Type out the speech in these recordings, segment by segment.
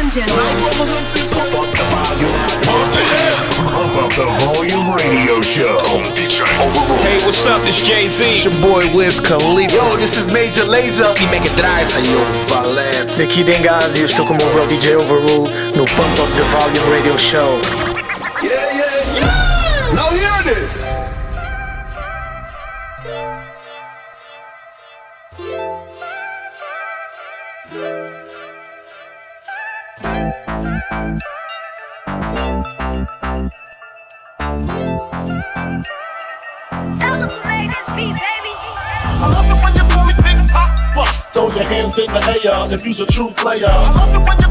and gentlemen. Pump up the volume radio show. Hey, what's up? This Jay Z. It's your boy Wiz Khalifa. Yo, this is Major Lazer. E it Drive. Aqui tem gás e eu estou com o meu bro DJ Overrule no Pump Up The Volume Radio Show. Air you's a true player. I love it when you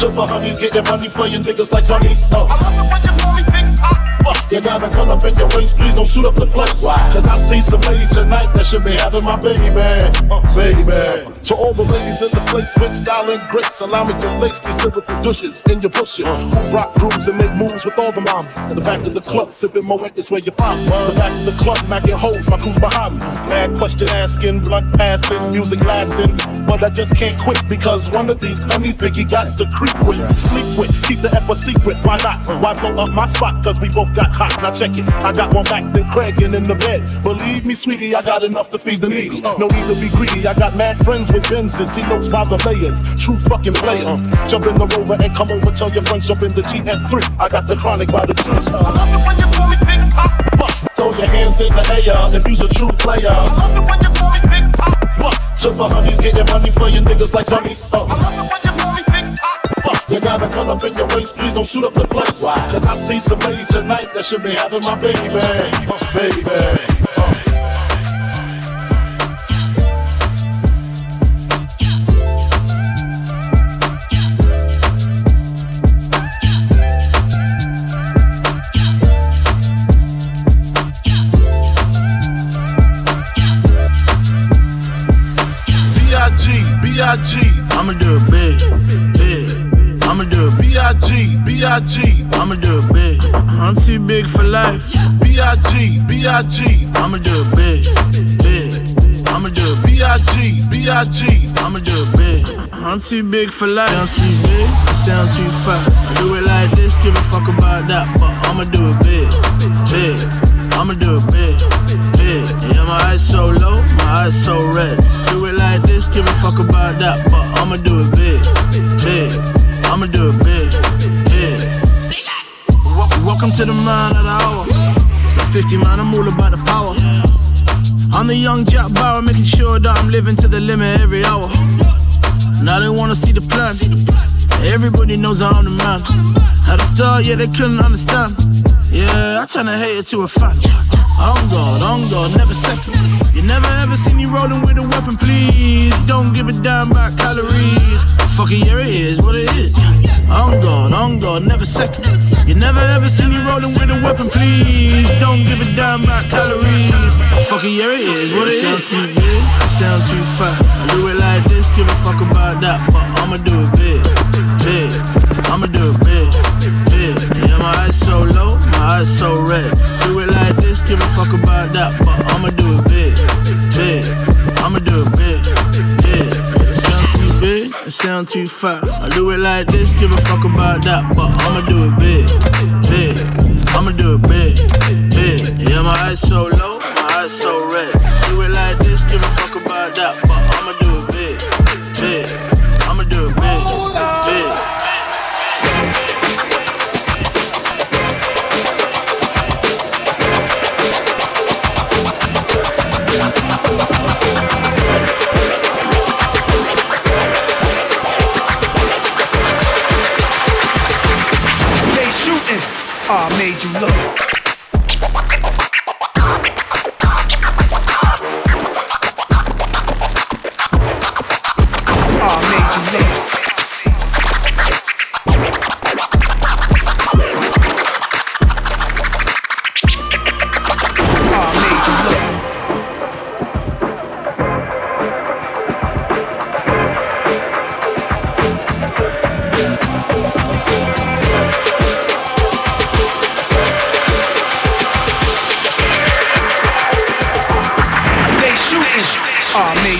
The honeys, getting money, playing niggas like Tony's. Oh. I love it when you call me Big Poppa. You gotta come up in your waist, please don't shoot up the place. Cause I see some ladies tonight that should be having my baby. Uh, baby. To all the ladies in the place with style and grace, allow me to lace these lyrical douches in your bushes. Who rock grooves and make moves with all the mamas. The back of the club, sipping Moet is where you find me. The back of the club, macking holes, my crew's behind me. Mad question asking, blunt passing, music lasting. But I just can't quit because one of these honeys Biggie got the creep with, sleep with, keep the F a secret. Why not? Why blow up my spot? Cause we both got hot. Now check it. I got one back than Craig and in the bed. Believe me, sweetie, I got enough to feed the needy. No need to be greedy. I got mad friends with Benzes. See notes by the layers. True fucking players. Jump in the rover and come over. Tell your friends jump in the GS3. I got the chronic by the trees. I love it when you call me Big Poppa. Throw your hands in the air if you's a true player. I love it when you call me Big Poppa. To the honeys, getting money, playing niggas like honeys. Oh. I love it when you You gotta come up in your waist, please don't shoot up the place. Cause I see some ladies tonight that should be having my baby. Baby. B.I.G. B.I.G. I'ma do it big. I'm too big for life. B.I.G. B.I.G. I'ma do it big, big. I'ma do it big. B.I.G. I'ma do it big. I'm too big for life. Sound too big, sound too fat. I do it like this, give a fuck about that. But I'ma do it big, big. I'ma do it big, big. Yeah, my eyes so low, my eyes so red. Do it like this, give a fuck about that. But I'ma do it big, big. I'ma do it big. Wel- Welcome to the man of the hour. Like 50 man, I'm all about the power. I'm the young Jack Bauer, making sure that I'm living to the limit every hour. Now they wanna see the plan. Everybody knows I'm the man. At the start, yeah, they couldn't understand. Yeah, I turn a hater to a fan. On God, on God, never second. You never ever see me rolling with a weapon, please. Don't give a damn about calories. Fucking yeah, it is what it is. On God, on God, never second. You never ever see me rolling with a weapon, please. Don't give a damn about calories. Fuck it, yeah, it is what it is. Sound too I sound too fat. I do it like this, give a fuck about that, but I'ma do it big, big. I'ma do it big, big. Yeah, my eyes so low, my eyes so red. Do it like this, give a fuck about that, but I'ma do it big, big. I'ma do it big. It sound too fat. I do it like this, give a fuck about that, but I'ma do it big, big. I'ma do it big, big. Yeah, my eyes so low, my eyes so red. Do it like this, give a fuck about that, but They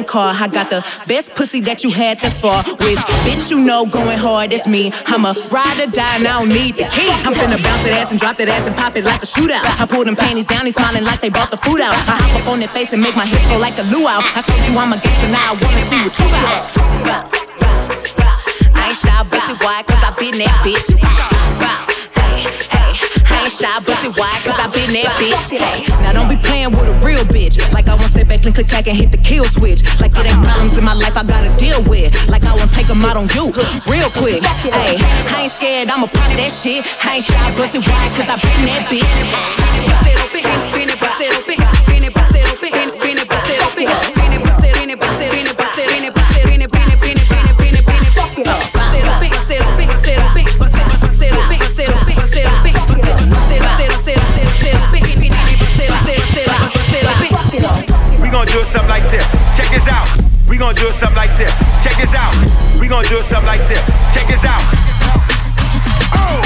stolen car. I got the best pussy that you had thus far. Which bitch you know going hard, that's me. I'm a ride or die and I don't need the key. I'm finna bounce that ass and drop that ass and pop it like a shootout. I pull them panties down, he's smiling like they bought the food out. I hop up on their face and make my hips go like a luau. I showed you I'm a gangster, now I wanna see what you got. I ain't shy, busted why? Cause I been that bitch. Ain't shy, busted why? Cause I been that bitch. Hey, now don't be playing with a real bitch. Like I won't step back and click back and hit the kill switch. Like it ain't problems in my life I gotta deal with. Like I won't take them out on you real quick. Hey, I ain't scared, I'ma pop that shit. I ain't shy, busted why? Cause I been that bitch. Something like this. Check this out. We gonna do something like this. Check this out. We gonna do something like this. Check this out. Oh,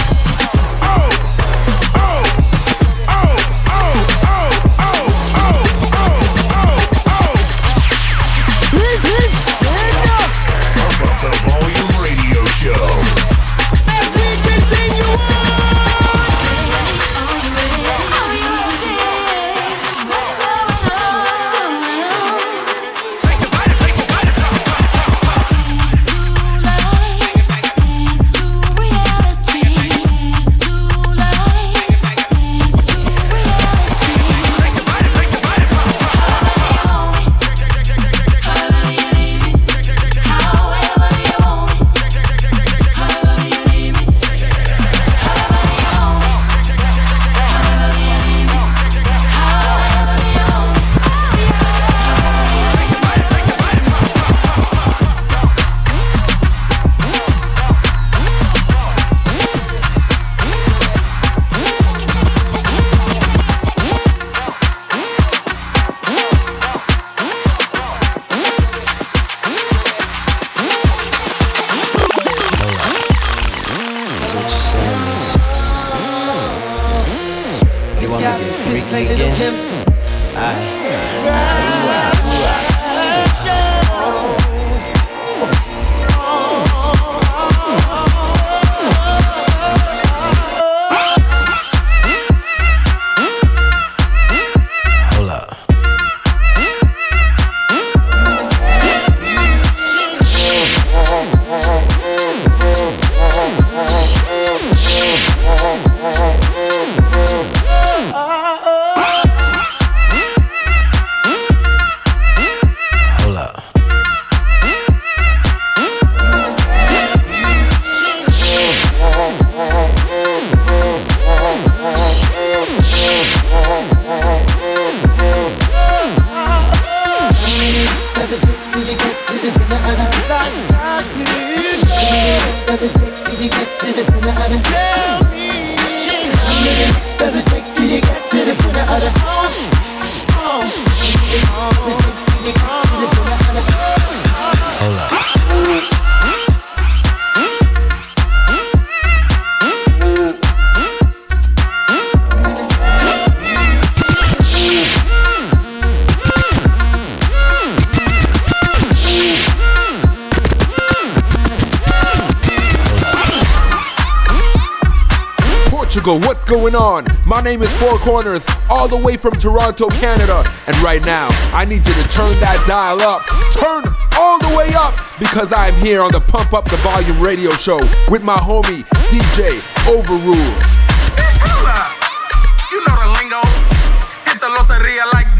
name is Four Corners, all the way from Toronto, Canada. And right now, I need you to turn that dial up. Turn all the way up because I'm here on the Pump Up the Volume radio show with my homie DJ Overrule. You know the lingo. Hit the loteria like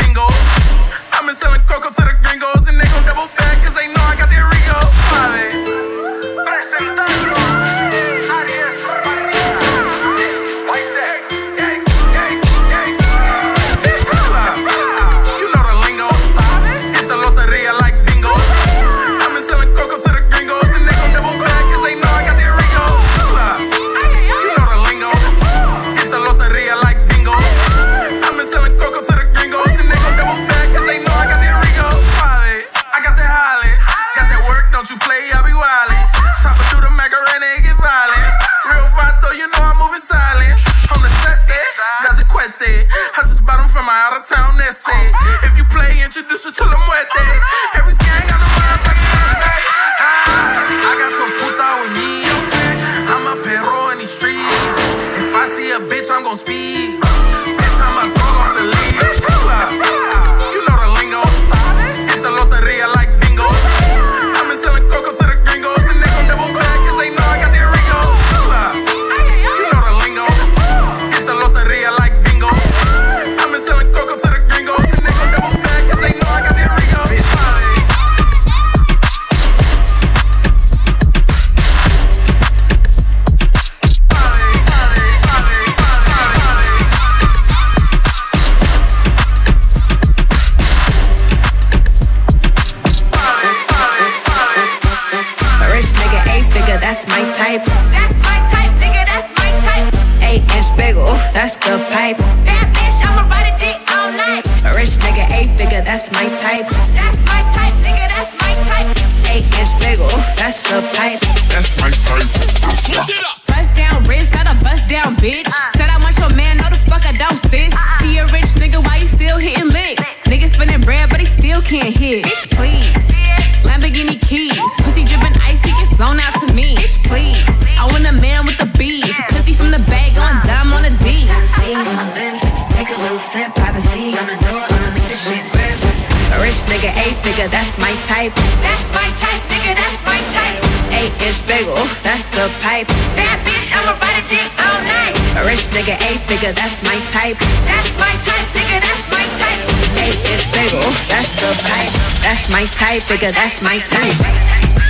my type, nigga, that's my type.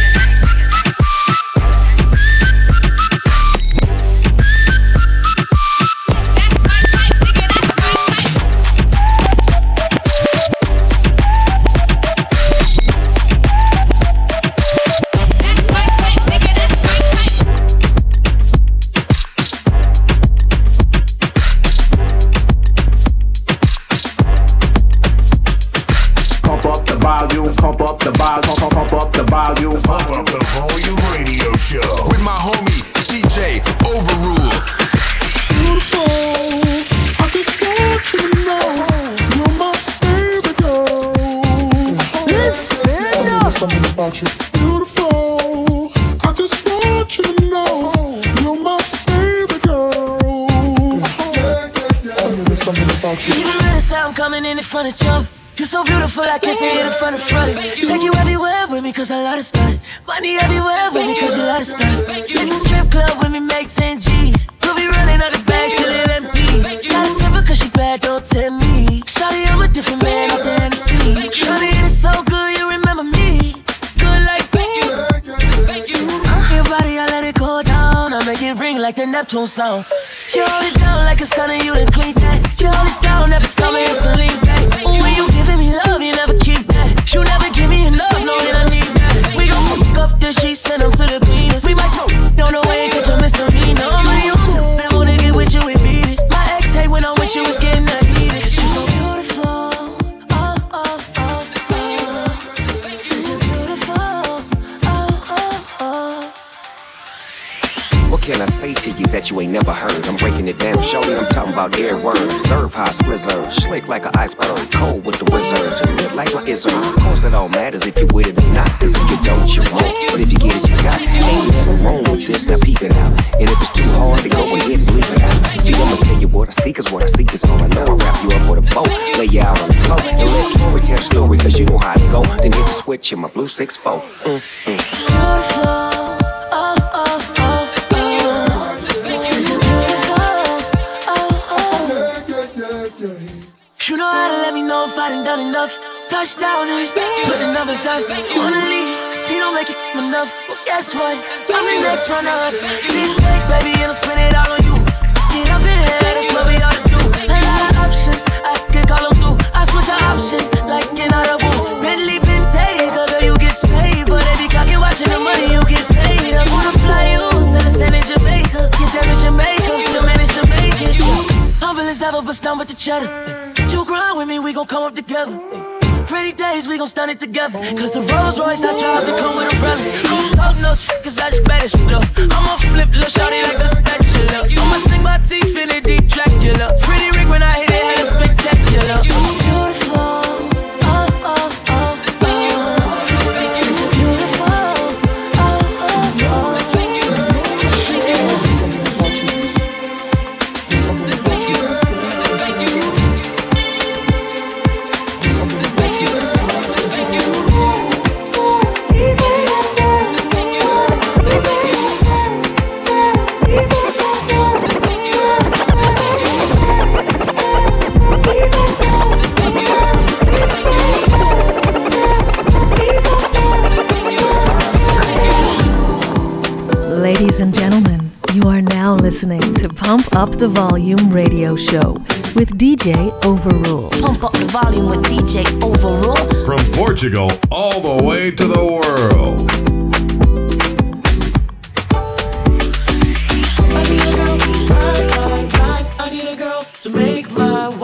Neptune sound. You hold it down like a stunner, you done clean that. You hold it down, never saw me, it's a lean back. When you giving me love, you never keep that. You never give me enough, no, that I need up the sheets, send them to the that you ain't never heard? I'm breaking it down, shorty. I'm talking about word. Serve high splizzers, slick like an iceberg, cold with the wizards, lit like my izzard. Of course, it all matters if you with it or not. Cause if you don't, you won't. But if you get it, you got it. Ain't nothing wrong with this, now peep it out. And if it's too hard, then go ahead and leave it out. See, I'ma tell you what I see, cause what I see is all I know. I wrap you up with a bow, lay you out on the floor, and let Tori tell story, cause you know how to go. Then hit the switch in my blue 6 4. Mm, mm. Beautiful. Touchdown put the numbers up. Wanna leave, he don't make it enough. Well, guess what? I'm the next runner up. Big baby, and I'll spend it all on you. Get up in here, that's what we ought to do. A lot of options, I could call them through. I switch an option, like in Audible. Bentley, Bentayga, girl, you get paid. But cock you watching the money, you get paid. I'm gonna fly you to the San Jamaica. Get damaged your makeup, still manage to make it. Humble as ever, but stunned with the cheddar. You grind with me, we gon' come up together. Pretty days, we gon' stun it together. Cause the Rolls Royce I drive, it come with umbrellas. I'm talking no shit, cause I just shit up. I'ma flip, little shawty like the spatula. I'ma sink my teeth in a deep Dracula. Pretty Rick when I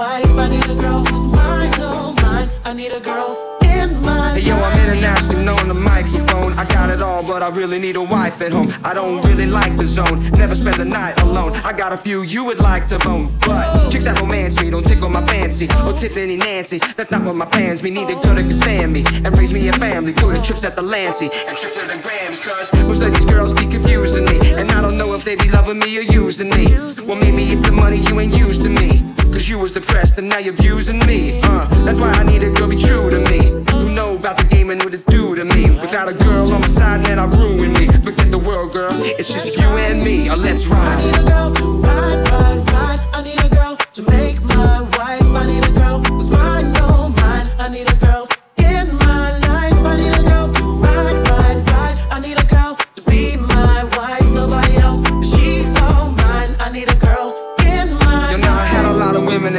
wife. I need a girl who's mine, oh mine. I need a girl in my Hey yo, I'm international on the microphone. I got it all but I really need a wife at home. I don't really like the zone, never spend the night alone. I got a few you would like to bone, but chicks that romance me don't tickle my fancy. Oh, Tiffany Nancy, that's not what my plans me. Need a girl that can stand me and raise me a family. Go to trips at the Lancy and trips to the Grams, cause most of these girls be confusing me. And I don't know if they be loving me or using me. Well, maybe it's the money you ain't used to me. Cause you was depressed and now you're abusing me. Uh, that's why I need a girl be true to me. Who know about the game and what it do to me. Without a girl on my side, man, I ruin me. Forget the world, girl. It's just you and me. Uh, let's ride. I need a girl to ride, ride, ride. I need a girl to make my wife. I need a girl who's mine, no mine. I need a girl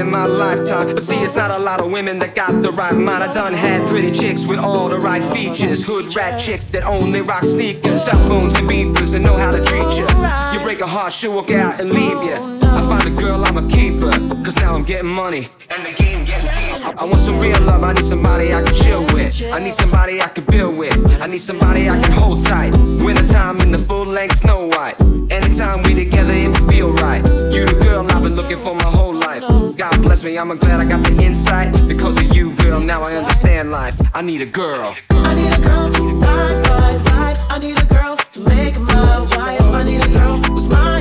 in my lifetime. But see, it's not a lot of women that got the right mind. I done had pretty chicks with all the right features. Hood rat chicks that only rock sneakers, cell phones and beepers, and know how to treat you. You break a heart, she'll walk out and leave you. I find a girl, I'm a keeper. Cause now I'm getting money. And the game deeper. I want some real love, I need somebody I can chill with. I need somebody I can build with. I need somebody I can hold tight. Wintertime in the full length snow white. Anytime we together, it will feel right. You the girl I've been looking for my whole life. God bless me, I'm glad I got the insight. Because of you, girl, now I understand life. I need a girl. I need a girl to ride, ride, ride. I need a girl to make my wife. I need a girl who's mine.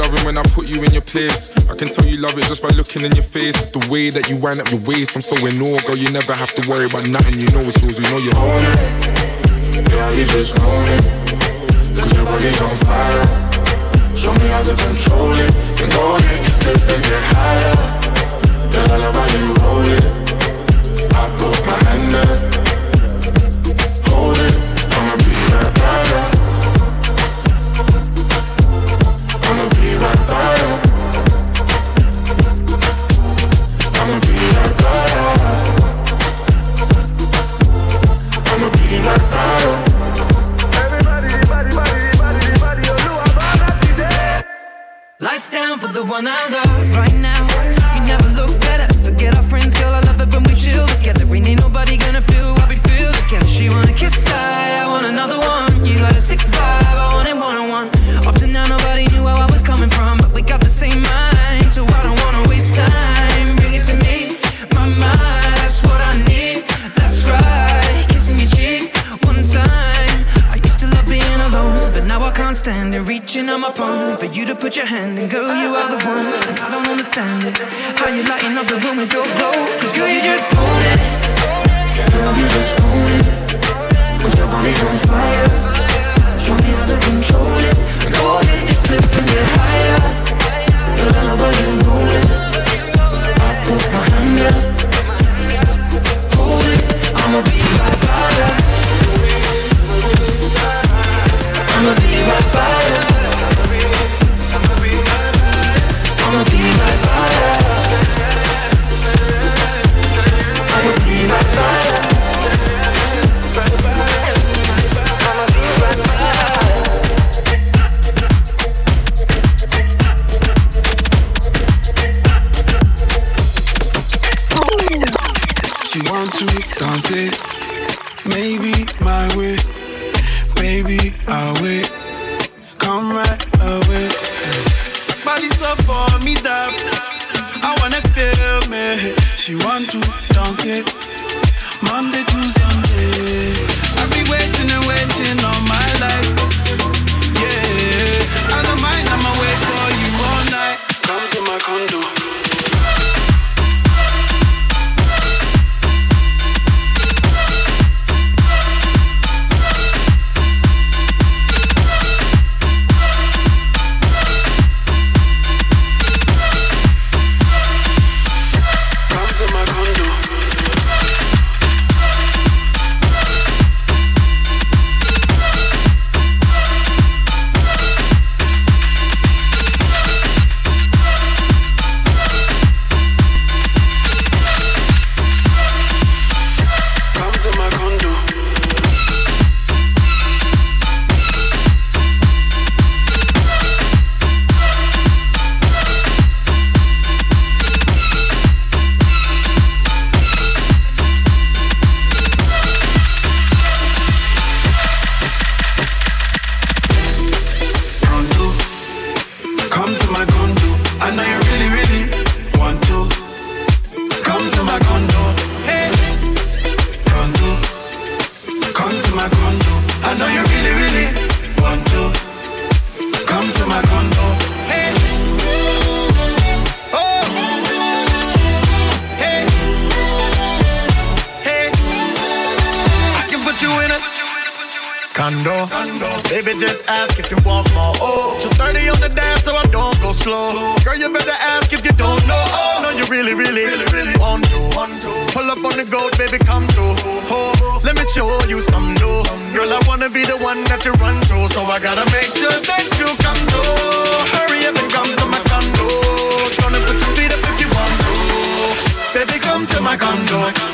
Loving when I put you in your place. I can tell you love it just by looking in your face. It's the way that you wind up your waist. I'm so in awe, girl. You never have to worry about nothing. You know it's yours. You know you own it. Girl, you just own it. Cause your body's on fire. Show me how to control it. Then go ahead, you flip and get higher. Girl, I love how you roll it. I put my hand there. Hold it. I'ma be right by down put your hand in, girl, you are the one. And I don't understand it. How you lighting up the room with your glow? Cause girl, you just own it. Girl, you just own it. Cause your body's on fire. Show me how to control it. Go ahead, just flip and get higher. Girl, I love how you roll it. One that you run to, so I gotta make sure that you come through. Hurry up and come to my condo. Gonna put your feet up if you want to. Baby, come to my condo.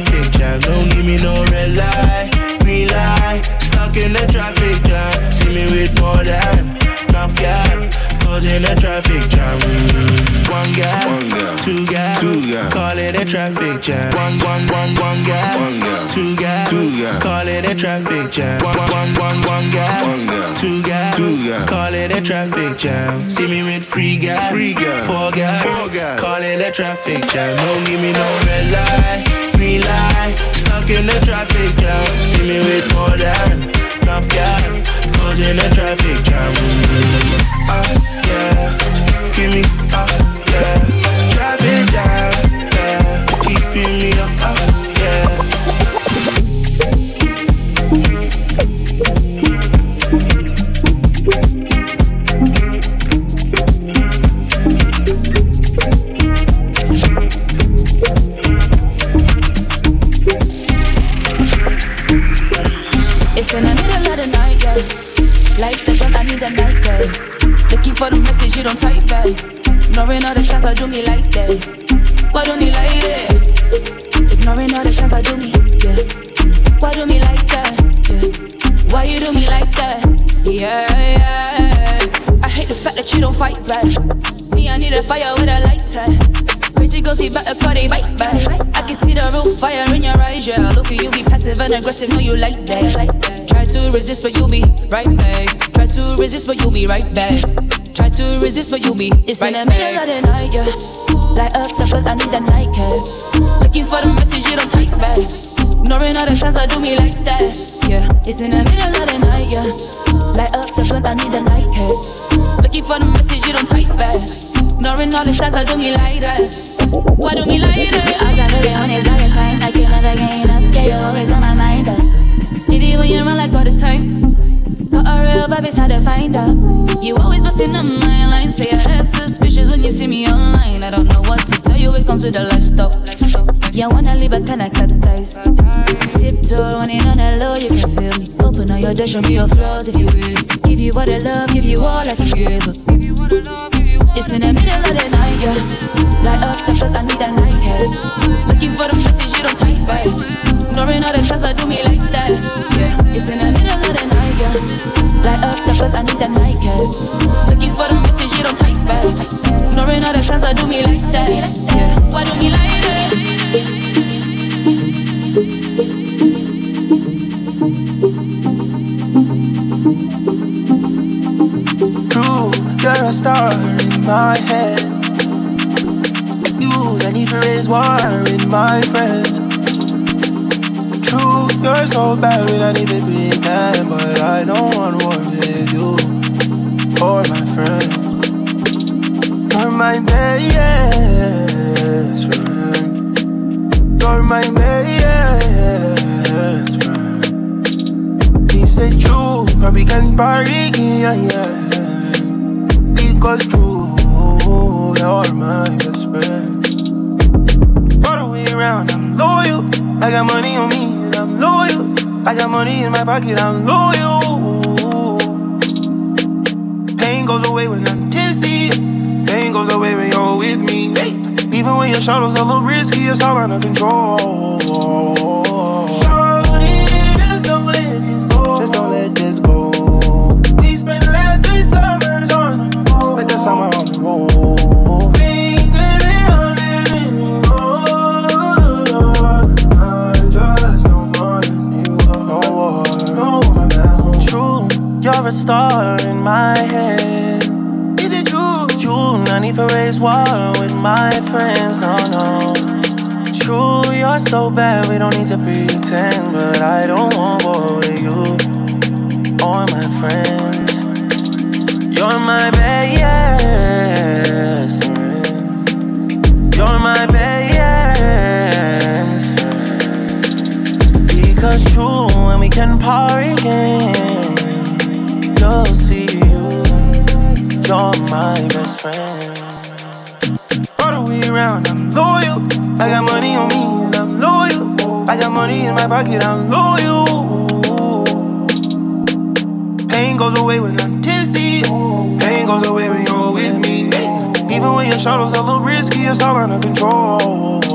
Traffic jam. Don't give me no red light, green light. Stuck in the traffic jam. See me with more than enough guy. Causing a traffic jam. Mm. One guy, two guy, Call it a traffic jam. One, one, one, one guy, two guy, Call it a traffic jam. One, one, one, one guy, two guy, Call it a traffic jam. See me with free guy, free guy, four guy, Call it a traffic jam. Don't give me no red light, green light. Stuck in the traffic jam. See me with more than enough guy. Causing a traffic jam. Ah, yeah. Give me, ah, yeah. Traffic jam, yeah. Keeping me for the message you don't type back. Ignoring all the signs I do me like that. Why do me like that? Ignoring all the signs I do me, yeah. Why do me like that? Yeah. Why you do me like that? Yeah, yeah. I hate the fact that you don't fight back. Me, I need a fire with a lighter. Pussy goes, he better it, bite back. I can see the real fire in your eyes, yeah. Look at you be passive and aggressive, know you like that. Try to resist, but you'll be right back. Try to resist, but you'll be right back. Try to resist, but you'll be. It's right in the middle of the night, yeah. Light up the but I need a nightcap. Looking for the message you don't type back. Ignoring all the signs that do me like that. Yeah, it's in the middle of the night, yeah. Light up the blunt, I need a nightcap. Looking for the message you don't type back. Ignoring all the signs that do me like that. Why do me like that? As I know the honey is all the time, I can never get enough. Yeah, you're always on my mind. Uh. Did it when you run like all the time? Got a real vibe, it's hard to find out. You busting up my line, say I act suspicious when you see me online. I don't know what to tell you, it comes with a lifestyle. Yeah, wanna leave, but kinda cut ties. Tiptoe, running on the low, you can feel me. Open all your doors, show me your flaws if you will. Give you what I love, give you all I can give. It's in the middle of the night, yeah. Light up the foot, I need a night, nightcap. Looking for the message you don't type by. Ignoring all the signs I do me like that. Yeah, it's in the middle of the night, yeah. Light up the foot, I need a nightcap. Looking for the message you don't type by. Ignoring all the signs that do me like that. Yeah, why do me like True, you're a star in my head. You, I need to raise war in my friends. True, you're so bad when I need to pretend, but I don't want war with you or my friends. You're my best friend. You're my best friend. He said true, but we can party, yeah, yeah. Because true, you're my best friend. All the way around, I'm loyal. I got money on me, and I'm loyal. I got money in my pocket, I'm loyal. Pain goes away when I'm tipsy. Pain goes away when you're with me. Even when your shadow's a little risky, it's all under control. So bad, we don't need to pretend. But I don't want war with you or my friends. You're my best friend. You're my best friend. Because true, when we can party again, you'll see you. You're my best friend. Pocket, I'm loyal. Pain goes away when I'm dizzy. Pain goes away when you're with me. Even when your shadow's a little risky, it's all under control.